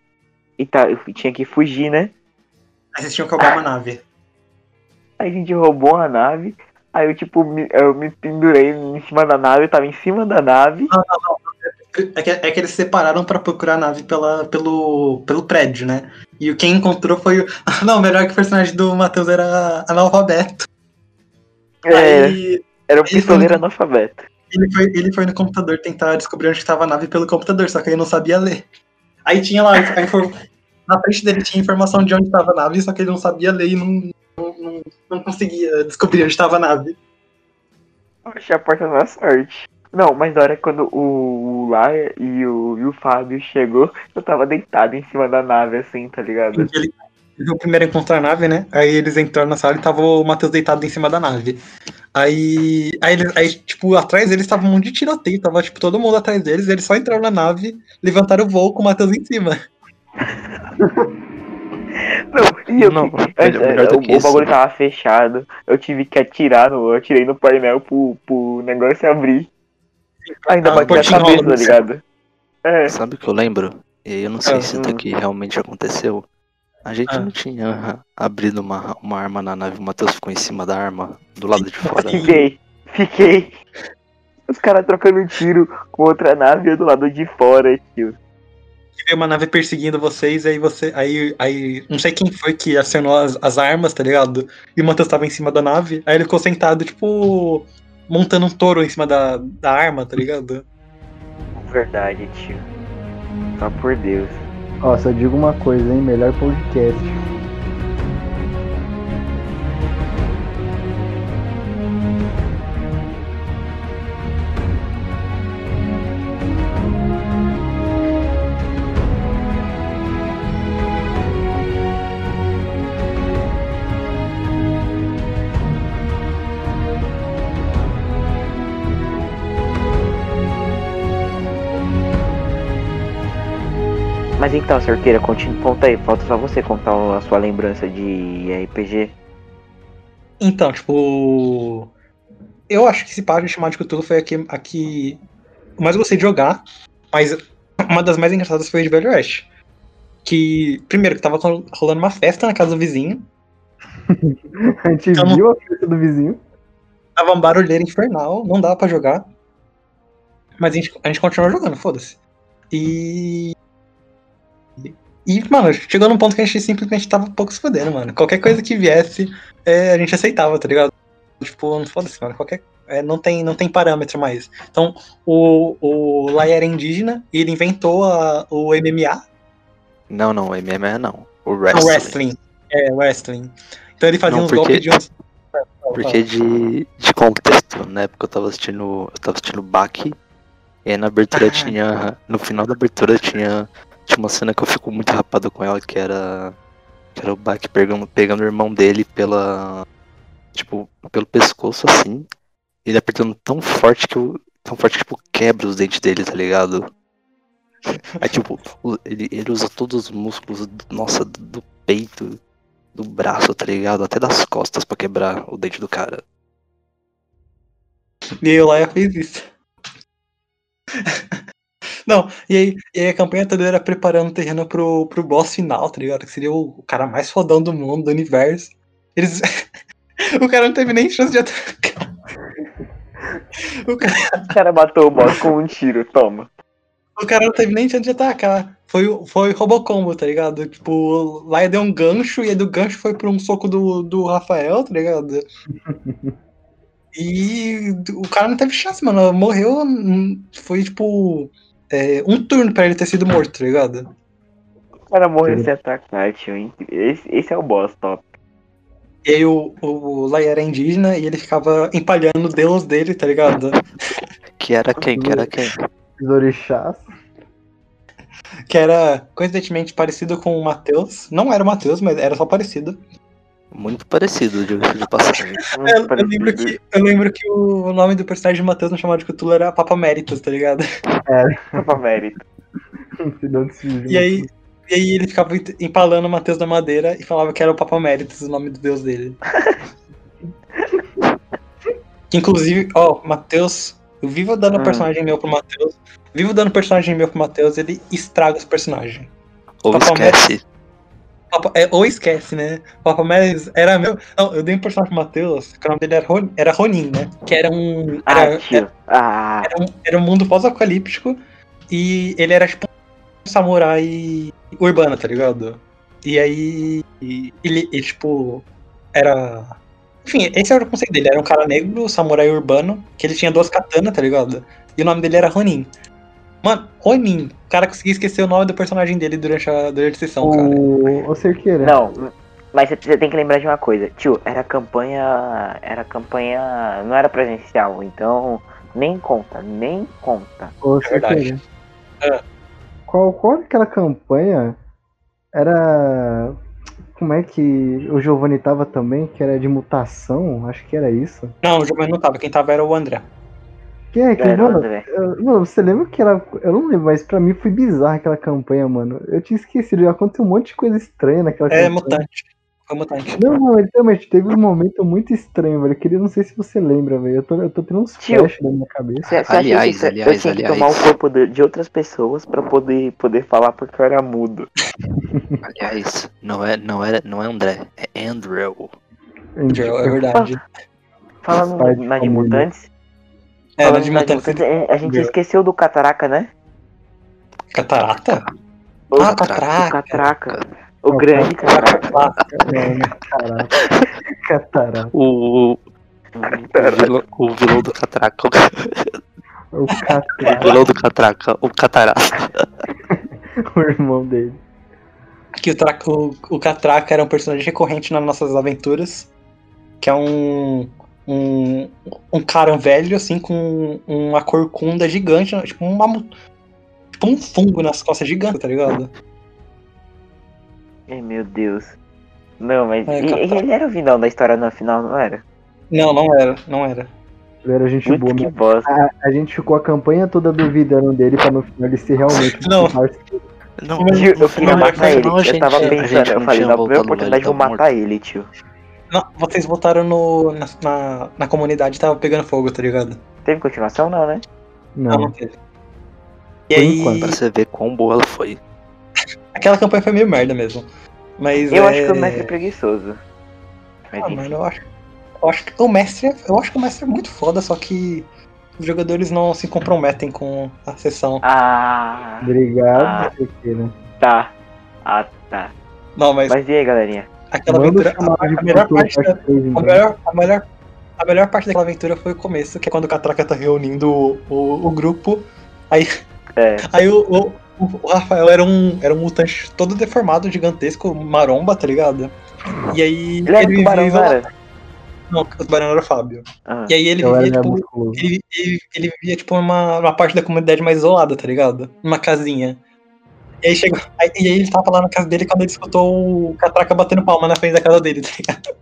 e tá, eu tinha que fugir, né, Aí vocês tinham que roubar uma nave. Aí a gente roubou a nave. Aí eu, tipo, me, eu me pendurei em cima da nave, eu tava em cima da nave. É que, é que eles separaram pra procurar a nave pela, pelo, pelo prédio, né? E o- quem encontrou foi o. Não, melhor que o personagem do Matheus era analfabeto. É, Aí era um pistoleiro analfabeto. ele foi, ele foi no computador tentar descobrir onde estava a nave pelo computador, só que ele não sabia ler. Aí tinha lá, a infor- na frente dele tinha informação de onde estava a nave, só que ele não sabia ler e não, não, não, conseguia descobrir onde estava a nave. Achei a porta da sorte. Não, mas na hora quando o, o Laia e o, e o Fábio chegou, eu tava deitado em cima da nave, assim, tá ligado? Ele, ele o primeiro a encontrar a nave, né? Aí eles entraram na sala e tava o Matheus deitado em cima da nave. Aí, aí, eles- aí tipo, atrás deles tava um monte de tiroteio, tava, tipo, todo mundo atrás deles, eles só entraram na nave, levantaram o voo com o Matheus em cima. Não, e eu Não, melhor- é, do o, que o isso. bagulho tava fechado, eu tive que atirar no. Eu atirei no painel pro, pro negócio abrir. Ainda Ah, bati a cabeça, tá ligado? É. Sabe o que eu lembro? E eu não sei Ah, se isso aqui realmente aconteceu. A gente Ah. não tinha abrido uma, uma arma na nave, o Matheus ficou em cima da arma, do lado de fora. Fiquei, fiquei. Os caras trocando tiro com outra nave do lado de fora, tio. E veio uma nave perseguindo vocês, aí você. Aí, aí. Não sei quem foi que acionou as, as armas, tá ligado? E o Matheus tava em cima da nave, aí ele ficou sentado, tipo. Montando um touro em cima da, da arma, tá ligado? Verdade, tio. Só por Deus. Ó, só digo uma coisa, hein? Melhor podcast. Mas então, Cerqueira, continua, conta aí, falta só você contar a sua lembrança de RPG. Então, tipo. Eu acho que esse de chamar de Cthulhu foi a que, a que eu mais gostei de jogar, mas uma das mais engraçadas foi a de Velho Oeste. Que, primeiro, que tava rol- rolando uma festa na casa do vizinho, A gente Então viu a festa do vizinho. tava um barulheiro infernal, não dava pra jogar. Mas a gente, a gente continuou jogando, foda-se. E. E, mano, chegou num ponto que a gente simplesmente tava um pouco se fodendo, mano. Qualquer coisa que viesse, é, a gente aceitava, tá ligado? Tipo, não foda-se, mano. Qualquer. é, não, tem, não tem parâmetro mais. Então, o, o Lai era indígena e ele inventou a- o MMA, Não, não, o MMA não. O o wrestling. wrestling. É, wrestling. Então ele fazia Não, uns porque- golpes de uns. Porque de, de contexto, na época eu tava assistindo. Eu tava assistindo Baki. E aí na abertura Ah. tinha. No final da abertura tinha. Tinha uma cena que eu fico muito rapado com ela, que era. Que era o Baki pegando, pegando o irmão dele pela. Tipo, pelo pescoço assim. Ele apertando tão forte que. Tão forte que tipo, quebra os dentes dele, tá ligado? Aí tipo, ele, ele usa todos os músculos, nossa, do, peito, do braço, tá ligado? Até das costas pra quebrar o dente do cara. E o Laia fez isso. Não, e aí, e aí a campanha toda era preparando o terreno pro, pro boss final, tá ligado? Que seria o, o cara mais fodão do mundo, do universo. Eles. o cara não teve nem chance de atacar. O cara, O cara matou o boss com um tiro, toma. o cara não teve nem chance de atacar. Foi, o- foi Robocombo, tá ligado? Tipo, Laia deu um gancho e aí do gancho foi pra um soco do, do Rafael, tá ligado? E o cara não teve chance, mano. Morreu. hum, Foi tipo. É, um turno pra ele ter sido morto, tá ligado? O cara morreu sem atacar, tio. hein? Esse, esse é o boss top. E aí o, o Lai era indígena e ele ficava empalhando o deus dele, tá ligado? Que era quem? Que era quem? Os orixás. Que era coincidentemente parecido com o Matheus. Não era o Matheus, mas era só parecido. Muito parecido, de, de passagem. Muito Eu, eu lembro que, eu lembro que o nome do personagem de Matheus no chamado de Cthulhu era Papa Méritos, tá ligado? Papa Mérito. Cidade civil. E aí, e aí ele ficava empalando o Matheus da madeira e falava que era o Papa Méritos, o nome do deus dele. que inclusive, ó, Matheus, eu vivo dando Hum. personagem meu pro Matheus. Vivo dando personagem meu pro Matheus, ele estraga os personagens. Ou Papai esquece. Papa- é, ou esquece, né? Papa Méritos era meu. Não, eu dei um personagem pro Matheus, que o nome dele era, Ron, era Ronin, né? Que era um. Ah, Era, tio. Ah, era um, era um mundo pós-apocalíptico e ele era tipo um samurai urbano, tá ligado? E aí. Ele, ele, tipo. Era. Enfim, esse era o conceito dele. Era um cara negro, samurai urbano, que ele tinha duas katanas, tá ligado? E o nome dele era Ronin. Mano, Ronin. O cara conseguia esquecer o nome do personagem dele durante a, durante a sessão, cara. O, o Cerqueira. Não, mas você- tem que lembrar de uma coisa. Tio, era campanha. Era campanha. Não era presencial, então. Nem conta, nem conta. Ô, É verdade. É. Qual, qual aquela campanha? Era. Como é que o Giovanni tava também? Que era de mutação? Acho que era isso. Não, o Giovanni não tava. Quem tava era o André. Quem é que. Era, mano, André. eu- mano, você lembra que era. Eu não lembro, mas pra mim foi bizarra aquela campanha, mano. Eu tinha esquecido, já aconteceu um monte de coisa estranha naquela É campanha. mutante. Foi mutante. Não, mano, literalmente teve um momento muito estranho, velho. Eu queria, não sei se você lembra, velho. Eu tô, eu tô tendo uns Tio. flash na minha cabeça. Você, você Aliás, que isso- aliás, eu tinha que aliás. tomar o corpo de, de outras pessoas pra poder, poder falar porque eu era mudo. Aliás, não é, não é, não é André, é Andrew. É verdade. Falando Pai de na de mutantes, É, falando na de a gente Girl. esqueceu do Cataraca, né? Catarata? O Ah, Catraca. Catraca. O Catraca. O grande Cataraca. Catarata. O, o, vilão, o vilão do Catraca. O O vilão do Catraca, o Catarata. o irmão dele. Que o, Tra- o, o Catraca era um personagem recorrente nas nossas aventuras. Que é um. Um, um cara velho, assim, com uma corcunda gigante, tipo, uma, tipo um fungo nas costas gigante, tá ligado? Ai, meu Deus. Não, mas É, e- Catraca. ele era o vilão da história no final, não era? Não, não era, não era. Ele era gente Muito boa, que bosta. a, a gente ficou a campanha toda duvidando dele pra no final ele ser realmente Não. um. Não, no eu queria final, matar no ele. a Eu gente- tava a gente pensando, eu não falei, na primeira oportunidade eu vou matar ele, tio. Não, vocês votaram no, na, na, na comunidade e tava pegando fogo, tá ligado? Teve continuação, não, né? Não, não Não. teve. E Por aí, enquanto. Pra você ver quão boa ela foi. aquela campanha foi meio merda mesmo. Mas Eu é... acho que o mestre é preguiçoso. Mas Ah, mano, eu acho, eu acho que o mestre, eu acho que o mestre é muito foda, só que os jogadores não se comprometem com a sessão. Ah, Obrigado, Ah. Tá. Ah, tá. Não, mas Mas e aí, galerinha? Aquela Manda aventura, a, a melhor parte da, três, a então. melhor, a melhor, a melhor parte daquela aventura foi o começo, que é quando o Catraca tá reunindo o, o, o grupo. Aí, É, aí o, o, o Rafael era um, era um mutante todo deformado, gigantesco, maromba, tá ligado? E aí ele era tubarão, não o tubarão era o Fábio. Ah, E aí ele vivia, tipo, ele, ele, ele vivia, tipo, numa, numa parte da comunidade mais isolada, tá ligado? Numa casinha. E aí chegou. aí- e aí ele tava lá na casa dele quando ele escutou o Catraca batendo palma na frente da casa dele, tá ligado?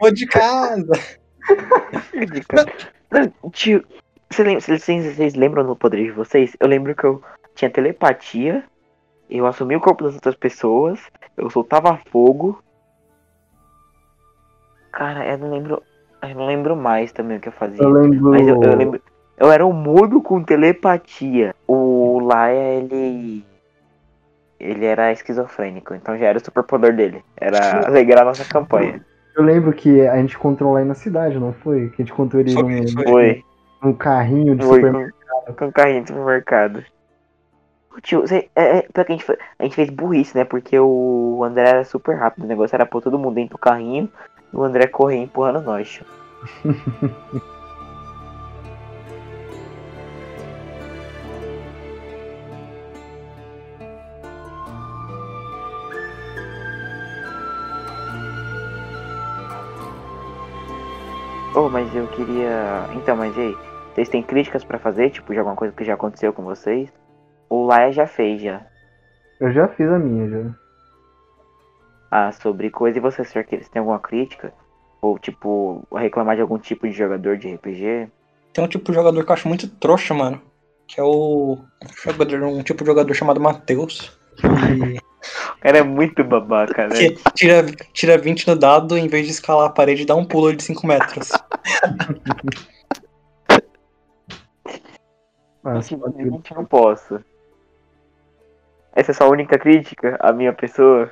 Ô de casa! Não, Tio, você lembra- vocês, vocês lembram no poder de vocês? Eu lembro que eu tinha telepatia, eu assumi o corpo das outras pessoas, eu soltava fogo. Cara, eu não lembro. Eu não lembro mais também o que eu fazia. Eu lembro. Mas eu, eu lembro. Eu era um mudo com telepatia. O Laia, ele. Ele era esquizofrênico, então já era o superpoder dele. Era alegrar a nossa campanha. Eu lembro que a gente encontrou lá aí na cidade, não foi? Que a gente encontrou ele Foi, num, foi. Num carrinho de Foi supermercado. com, com carrinho de supermercado. Ô, Tio, você, é, é, pior que a gente, a gente fez burrice, né? Porque o André era super rápido. O negócio era pôr todo mundo dentro do carrinho e o André correr empurrando nós. mas eu queria. Então, mas e aí? Vocês têm críticas pra fazer? Tipo, de alguma coisa que já aconteceu com vocês? O Laia já fez já. Eu já fiz a minha, já. Ah, sobre coisa. E você, Sr. Vocês têm alguma crítica? Ou, tipo, reclamar de algum tipo de jogador de RPG? Tem um tipo de jogador que eu acho muito trouxa, mano. Que é o. Jogador, um tipo de jogador chamado Matheus. Que, O cara é muito babaca, né? tira, tira 20 no dado, em vez de escalar a parede, dá um pulo de 5 metros. Ah, Simplesmente não posso. Essa é a sua única crítica à minha pessoa?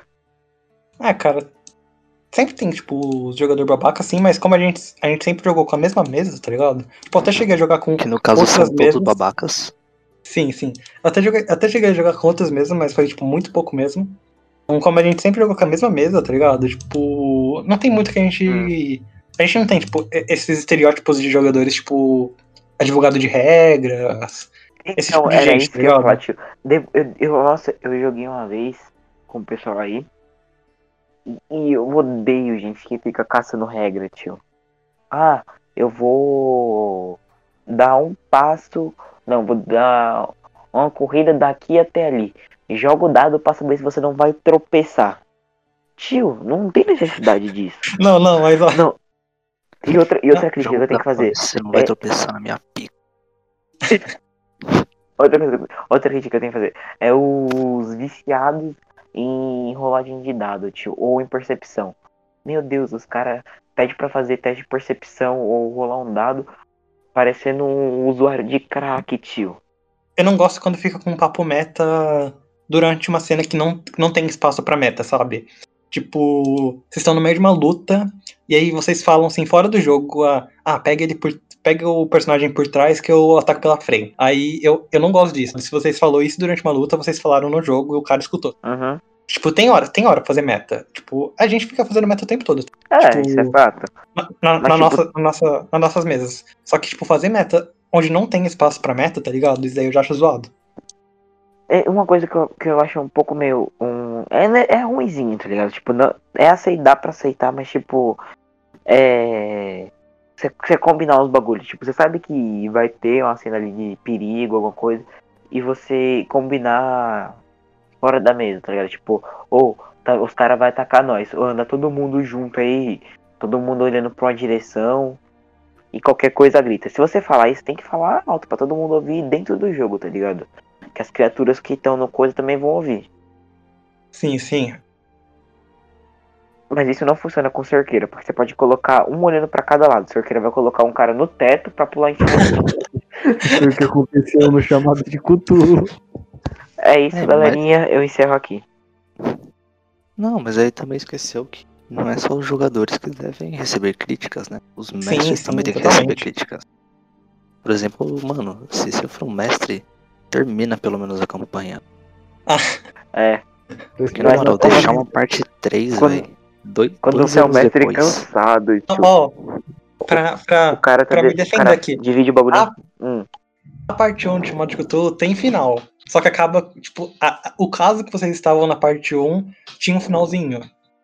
Ah, cara. Sempre tem, tipo, os jogadores babaca, assim, mas como a gente, a gente sempre jogou com a mesma mesa, tá ligado? Tipo, até cheguei a jogar com. Que no caso são Outras todos mesas. babacas. Sim, sim. Eu até, joguei, até cheguei a jogar com outras mesas, mas foi, tipo, muito pouco mesmo. Então, como a gente sempre jogou com a mesma mesa, tá ligado? Tipo, não tem muito que a gente. Hum. A gente não tem, tipo, esses estereótipos de jogadores, tipo, advogado de regras. Esse Então, tipo de era gente, isso tá eu ligado? falar. De- Eu, eu, nossa, eu joguei uma vez com o pessoal aí. e- E eu odeio gente que fica caçando regra, tio. Ah, eu vou dar um passo. Não, vou dar uma corrida daqui até ali. Joga o dado pra saber se você não vai tropeçar. Tio, não tem necessidade disso. Não, não, mas ó. E outra, e outra Não, crítica que eu tenho que fazer. Você não vai É- tropeçar na minha pica. Outra, outra crítica que eu tenho que fazer é os viciados em rolagem de dado, tio, ou em percepção. Meu Deus, os caras pedem pra fazer teste de percepção ou rolar um dado parecendo um usuário de crack, tio. Eu não gosto quando fica com um papo durante uma cena que não, não tem espaço pra meta, sabe? Tipo, vocês estão no meio de uma luta, e aí vocês falam assim, fora do jogo, ah, ah pega ele por. Pega o personagem por trás que eu ataco pela frente. Aí eu, eu não gosto disso. Se vocês falou isso durante uma luta, vocês falaram no jogo e o cara escutou. Uhum. Tipo, tem hora, tem hora pra fazer meta. Tipo, a gente fica fazendo meta o tempo todo. É, Tipo, isso é fato. Na, na- Mas, na tipo- nossa, na nossa, nas nossas mesas. Só que, tipo, fazer meta onde não tem espaço pra meta, tá ligado? Isso daí eu já acho zoado. É uma coisa que eu, que eu acho um pouco meio. Um, é, né, é ruimzinho, tá ligado? Tipo, não, é aceitar pra aceitar, mas tipo. É. Você combinar os bagulhos. Tipo, você sabe que vai ter uma cena ali de perigo, alguma coisa. E você combinar fora da mesa, tá ligado? Tipo, ou tá- os caras vão atacar nós. Ou anda todo mundo junto aí. Todo mundo olhando pra uma direção. E qualquer coisa grita. Se você falar isso, tem que falar alto pra todo mundo ouvir dentro do jogo, tá ligado? que as criaturas que estão no coisa também vão ouvir. Sim, sim. Mas isso não funciona com cerqueira, porque você pode colocar um olhando pra cada lado. Cerqueira vai colocar um cara no teto pra pular em cima. Foi o que aconteceu no chamado de Cthulhu. É isso, É, galerinha. Eu encerro aqui. Não, mas aí também esqueceu que não é só os jogadores que devem receber críticas, né? Os mestres sim, também têm que receber críticas. Por exemplo, mano, se você for um mestre, termina pelo menos a campanha. É. Porque Mas na moral, quando- deixar uma parte 3, quando- velho. Dois, Quando dois você é um mestre depois. cansado, tio, Ó, pra, o pra, cara tá pra me de- defender cara aqui. Divide o bagulho. Ah. Hum. A parte 1 de Modo de Cthulhu tem final. Só que acaba, tipo, a- a- o caso que vocês estavam na parte 1 tinha um finalzinho.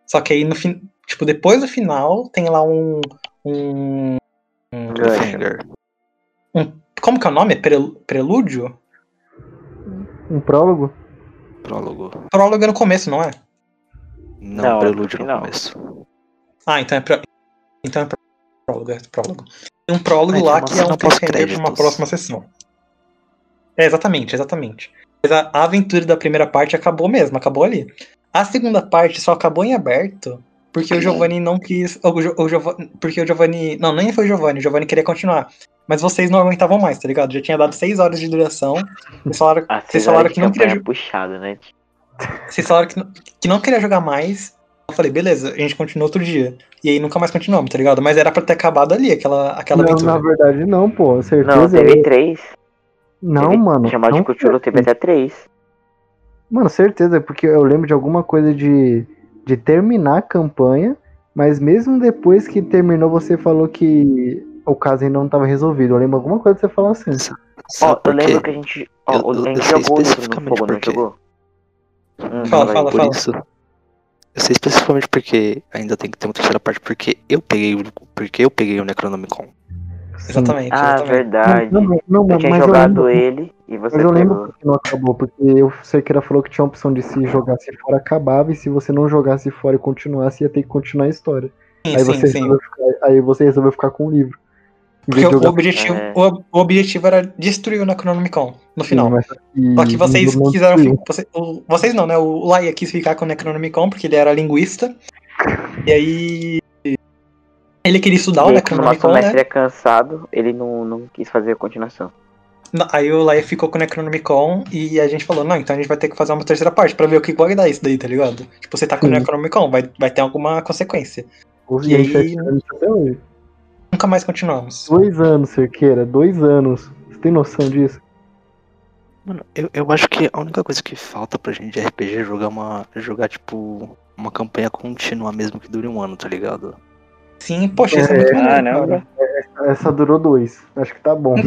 Só que aí no fim, tipo, depois do final tem lá um. um Gancho. Cliffhanger. como que é o nome? Pre- prelúdio? Um prólogo? Prólogo. Prólogo é no começo, não é? Não, Não, prelúdio no no começo. Ah, então é, pró- então é prólogo. É prólogo. Tem um prólogo É, lá que é um cliffhanger pra uma próxima sessão. É, exatamente, exatamente. Mas a, a aventura da primeira parte acabou mesmo, acabou ali. A segunda parte só acabou em aberto porque o Giovanni não quis. O, o Giovanni, porque o Giovanni. Não, nem foi o Giovanni, o Giovanni queria continuar. Mas vocês não aguentavam mais, tá ligado? Já tinha dado seis horas de duração. Vocês falaram, Ah, vocês falaram que não queria jo- puxada, né? vocês falaram que, não- que não queria jogar mais. Eu falei, beleza, a gente continua outro dia. E aí nunca mais continuamos, tá ligado? Mas era pra ter acabado ali, aquela, aquela Não, aventura. na verdade não, pô. Certeza. Não, teve três. Não, teve, mano. Chamado não de Cthulhu teve até três. Mano, certeza, porque eu lembro de alguma coisa de, de terminar a campanha, mas mesmo depois que terminou, você falou que o caso ainda não estava resolvido. Eu lembro alguma coisa que você falou assim. Sabe Ó, eu lembro que a gente. Ó, Eu- eu- a gente jogou no especificamente fogo, não jogou? Hum, Fala, vai. fala. Por isso. Eu sei especificamente porque ainda tem que ter uma terceira parte, porque eu peguei o. Porque eu peguei o Necronomicon. Exatamente, Ah, exatamente. verdade. Não, não, não, Eu tinha mas eu jogado lembro, ele e você mas eu lembro porque não acabou, porque o Cerqueira falou que tinha a opção de se jogasse fora, acabava, e se você não jogasse fora e continuasse, ia ter que continuar a história. Sim, aí, sim, você sim. ficar, aí você resolveu ficar com o livro. Porque o objetivo, É. o, objetivo era destruir o Necronomicon no final. Sim, mas que- Só que vocês não quiseram. destruiu. fi- Você, o- vocês não, né? O Laia quis ficar com o Necronomicon porque ele era linguista. E aí. Ele queria estudar o como o nosso Necronomicon, mestre né? é cansado, ele não, não quis fazer a continuação. Aí o Laia ficou com o Necronomicon e a gente falou: não, então a gente vai ter que fazer uma terceira parte pra ver o que vai dar isso daí, tá ligado? Tipo, você tá com o Sim. Necronomicon, vai, vai ter alguma consequência. E aí, E aí- sete anos até hoje. Nunca mais continuamos. Dois anos, Cerqueira, dois anos. Você tem noção disso? Mano, eu, eu acho que a única coisa que falta pra gente de RPG é jogar uma. jogar, tipo, uma campanha contínua mesmo que dure um ano, tá ligado? Sim, poxa, isso é Caramba. cara. Essa durou dois. Acho que tá bom.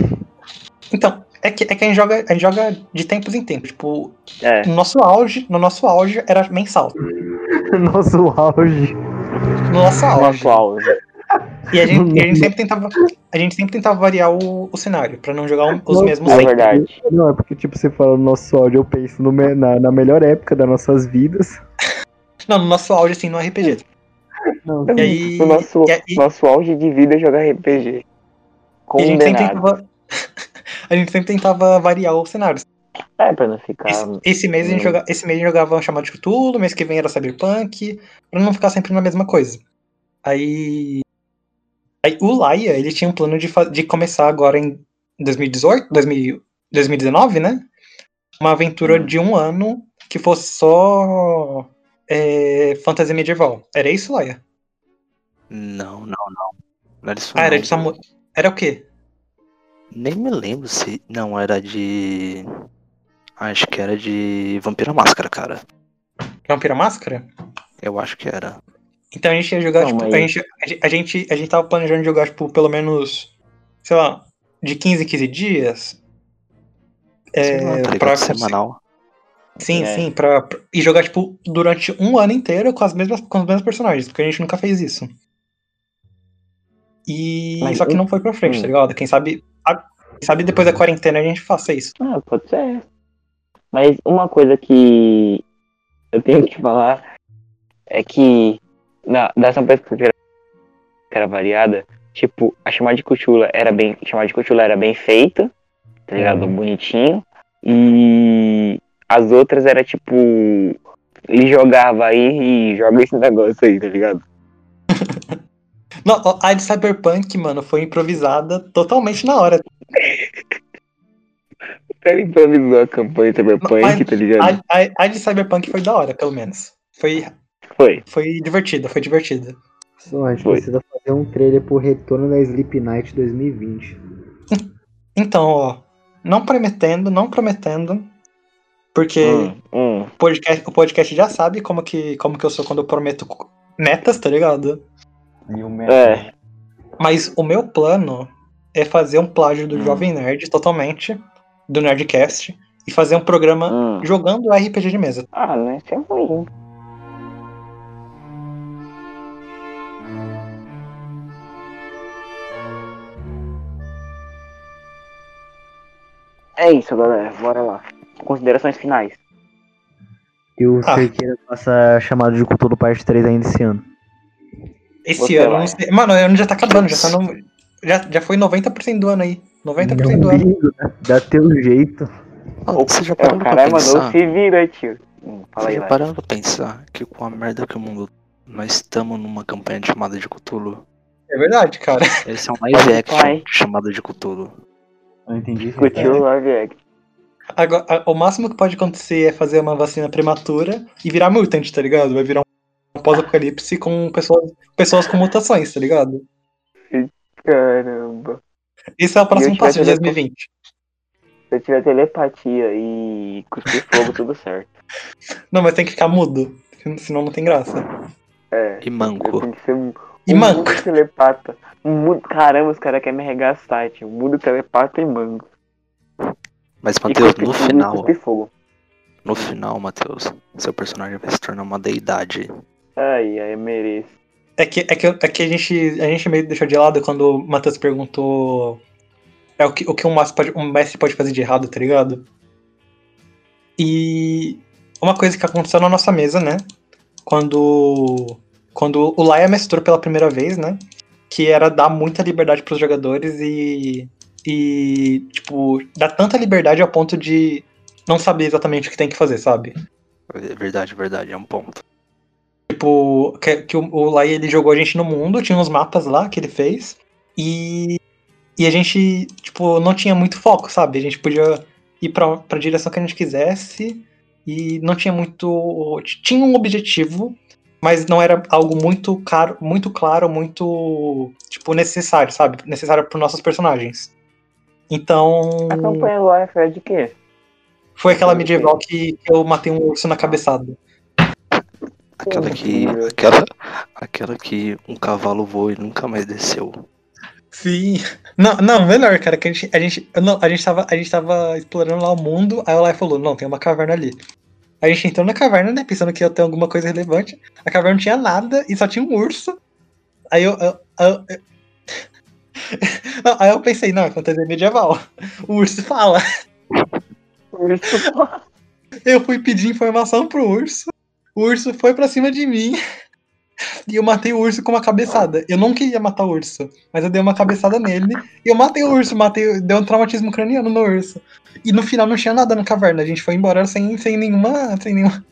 Então, é que, é que a, gente joga, a gente joga de tempos em tempos. Tipo, É. no nosso auge, no nosso auge era mensal. Nosso auge. No nosso auge. Nosso auge. E a gente, e a gente sempre tentava. A gente sempre tentava variar o, o cenário, pra não jogar um- os Não, mesmos É sempre. verdade. Não, é porque, tipo, você fala nosso auge, eu penso no me- na, na melhor época das nossas vidas. Não, no nosso auge, assim, no RPG. Não, E aí. O nosso, e nosso auge de vida é jogar RPG. e a gente sempre Condenado. tentava. a gente sempre tentava variar o cenário. É, pra não ficar. Esse, esse mês a gente joga, esse mês a gente jogava chamado de Cthulhu, mês que vem era Cyberpunk, pra não ficar sempre na mesma coisa. Aí. Aí o Laia, ele tinha um plano de, de começar agora em 2018, 2000, 2019, né? Uma aventura Hum. de um ano que fosse só é, fantasia medieval. Era isso, Laia? Não, não, não. Não era isso Ah, era não. de Samu... Era o quê? Nem me lembro se. Não, era de. Acho que era de Vampira Máscara, cara. Vampira Máscara? Eu acho que era. Então a gente ia jogar, Não, tipo, mas- a, gente, a gente- a gente. Tava planejando jogar, tipo, pelo menos, sei lá, de 15 em 15 dias. Sei lá, É, tá pra, Semanal. Sim, É. sim, pra, e jogar, tipo, durante um ano inteiro com, as mesmas, com os mesmos personagens, porque a gente nunca fez isso. E. Mas só que não foi pra frente, hum. tá ligado? Quem sabe. a- quem sabe depois da quarentena a gente faça isso. Ah, pode ser. Mas uma coisa que eu tenho que falar é que na, dessa perspectiva que era variada, tipo, a chamada de Cthulhu era bem. Chamada de Cthulhu era bem feita, tá ligado? Bonitinho. E as outras era tipo. Ele jogava aí e joga esse negócio aí, tá ligado? Não, a de Cyberpunk, mano, foi improvisada totalmente na hora. O cara improvisou a campanha Cyberpunk, Mas tá ligado? A, a, a de Cyberpunk foi da hora, pelo menos. Foi, Foi. foi divertida, foi divertida. Só, a gente Foi. precisa fazer um trailer pro retorno da Sleep Night 2020. Então, ó, não prometendo, não prometendo, porque Hum, hum. o, podcast, o podcast já sabe como que, como que eu sou quando eu prometo metas, tá ligado? E o É. Mas o meu plano é fazer um plágio do Hum. Jovem Nerd totalmente, do Nerdcast, e fazer um programa Hum. jogando RPG de mesa. Ah, não é isso é ruim. É isso, galera. Bora lá. Considerações finais. E o Ah. Cerqueira passa chamado de Cthulhu parte 3 ainda esse ano. Esse Você ano, não sei. Mano, o ano já tá acabando, já tá no. Já, já foi 90% do ano aí. 90% do ano. Amigo, dá- Dá teu jeito. Ó, você já É, parou o pra cara mandou pensar? se vira, tio. Hum, fala Você aí, já parou pra pensar que com a merda que o mundo. Nós estamos numa campanha de chamada de Cthulhu. É verdade, cara. Esse é um live action Vai. chamado de Cthulhu. Não entendi. O live action. Agora, a- o máximo que pode acontecer é fazer uma vacina prematura e virar mutante, tá ligado? Vai virar um pós-apocalipse com pessoas, pessoas com mutações, tá ligado? Caramba. Esse é o próximo passo de olhado- 2020. Se eu tiver telepatia e cuspir fogo, tudo certo. Não, mas tem que ficar mudo, senão não tem graça. É. E manco. Tem que ser um, E um manco. mudo telepata. Um mudo... Caramba, os caras querem me arregaçar, tio. Mudo telepata e manco. Mas, Matheus, no final, fogo. no final, Matheus, seu personagem vai se tornar uma deidade. Ai, ai, mereço. É que, é que, é que a, gente, a gente meio deixou de lado quando o Matheus perguntou é o que, o que um, mestre pode, um mestre pode fazer de errado, tá ligado? E uma coisa que aconteceu na nossa mesa, né? Quando, quando o Laia mestrou pela primeira vez, né? Que era dar muita liberdade pros jogadores e, e, tipo, dar tanta liberdade ao ponto de não saber exatamente o que tem que fazer, sabe? É verdade, verdade, é um ponto. Tipo, que, que o, o Lai ele jogou a gente no mundo, tinha uns mapas lá que ele fez, e, e a gente, tipo, não tinha muito foco, sabe? A gente podia ir pra, pra direção que a gente quisesse, e não tinha muito. Tinha um objetivo, mas não era algo muito caro, muito claro, muito, tipo, necessário, sabe? Necessário pros nossos personagens. Então. A campanha Life é de quê? Foi aquela medieval que, eu matei um urso na cabeçada. Aquela que. Aquela, aquela que um cavalo voou e nunca mais desceu. Sim. Não, não, melhor, cara, que a gente, a gente, não, a gente tava, a gente tava explorando lá o mundo, aí o Lai falou, não, tem uma caverna ali. A gente entrou na caverna, né, pensando que ia ter alguma coisa relevante. A caverna não tinha nada e só tinha um urso. Aí eu, eu- eu- eu- Não, aí eu pensei, não, é fantasia medieval. O urso fala. Eu fui pedir informação pro urso. O urso foi pra cima de mim. E eu matei o urso com uma cabeçada. Eu não queria matar o urso, mas eu dei uma cabeçada nele. E eu matei o urso, matei, deu um traumatismo craniano no urso. E no final não tinha nada na caverna. A gente foi embora sem, sem nenhuma. Sem nenhuma.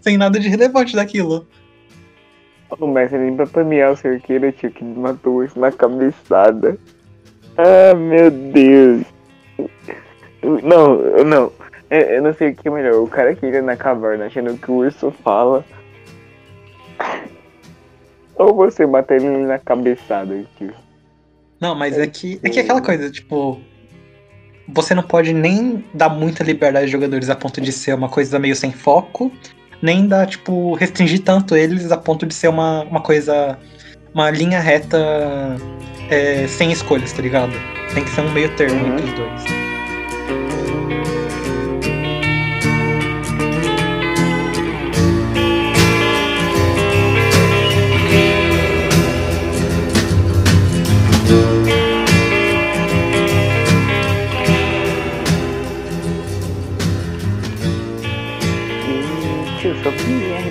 Sem nada de relevante daquilo. O mestre nem pra premiar o cerqueiro, tio, que matou o urso na cabeçada. Ah, meu Deus. Não, não. Eu, eu não sei o que é melhor. O cara que entra na caverna achando que o urso fala. Ou você mata ele na cabeçada, tio. Não, mas é que, é que é aquela coisa, tipo. Você não pode nem dar muita liberdade aos jogadores a ponto de ser uma coisa meio sem foco, nem dar, tipo, restringir tanto eles a ponto de ser uma, uma coisa. Uma linha reta é, sem escolhas, tá ligado? Tem que ser um meio termo Uhum. entre os dois.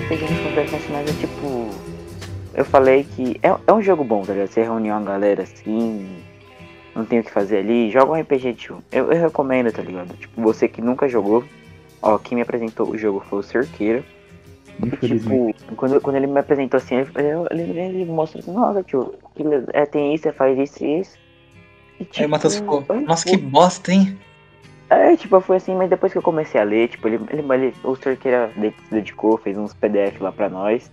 RPG nos contextos nacionais é tipo. Eu falei que é, é um jogo bom, tá ligado? Você reuniu uma galera assim, não tem o que fazer ali, joga um RPG, tio. Eu, eu recomendo, tá ligado? Tipo, você que nunca jogou, ó, quem me apresentou o jogo foi o Cerqueira. Tipo, quando, quando ele me apresentou assim, ele, ele, ele mostrou assim, nossa, tio, é, tem isso, você faz isso e isso. E, Aí tipo, o Matheus ficou, eu- nossa, que bosta, hein? É, tipo, foi assim, mas depois que eu comecei a ler, tipo, ele, ele, ele o Cerqueira dedicou, fez uns PDF lá pra nós.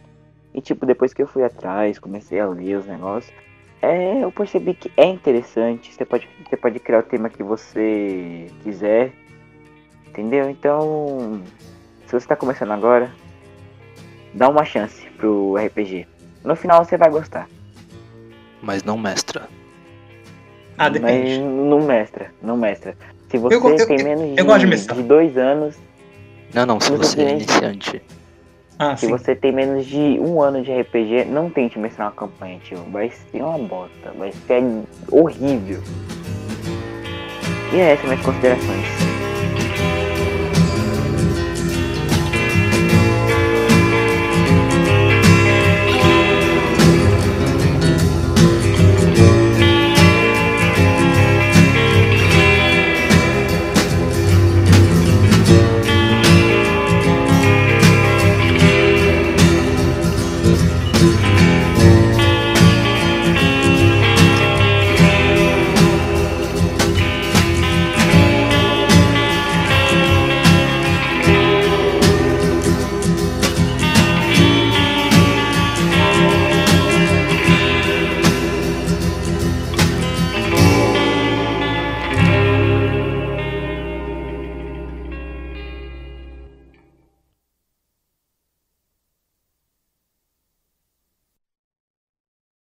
E, tipo, depois que eu fui atrás, comecei a ler os negócios, é, eu percebi que é interessante. Você pode, você pode criar o tema que você quiser, entendeu? Então, se você tá começando agora, dá uma chance pro RPG. No final você vai gostar. Mas não mestra. Ah, depende. Mas não mestra, não mestra. Se você go- eu- tem eu- menos eu de de dois anos, Não, não, se você é iniciante. Ah, Se sim. você tem menos de um ano de RPG, não tente mestrar uma campanha, tio. Vai ser uma bosta. Vai ser horrível. E é essas minhas considerações.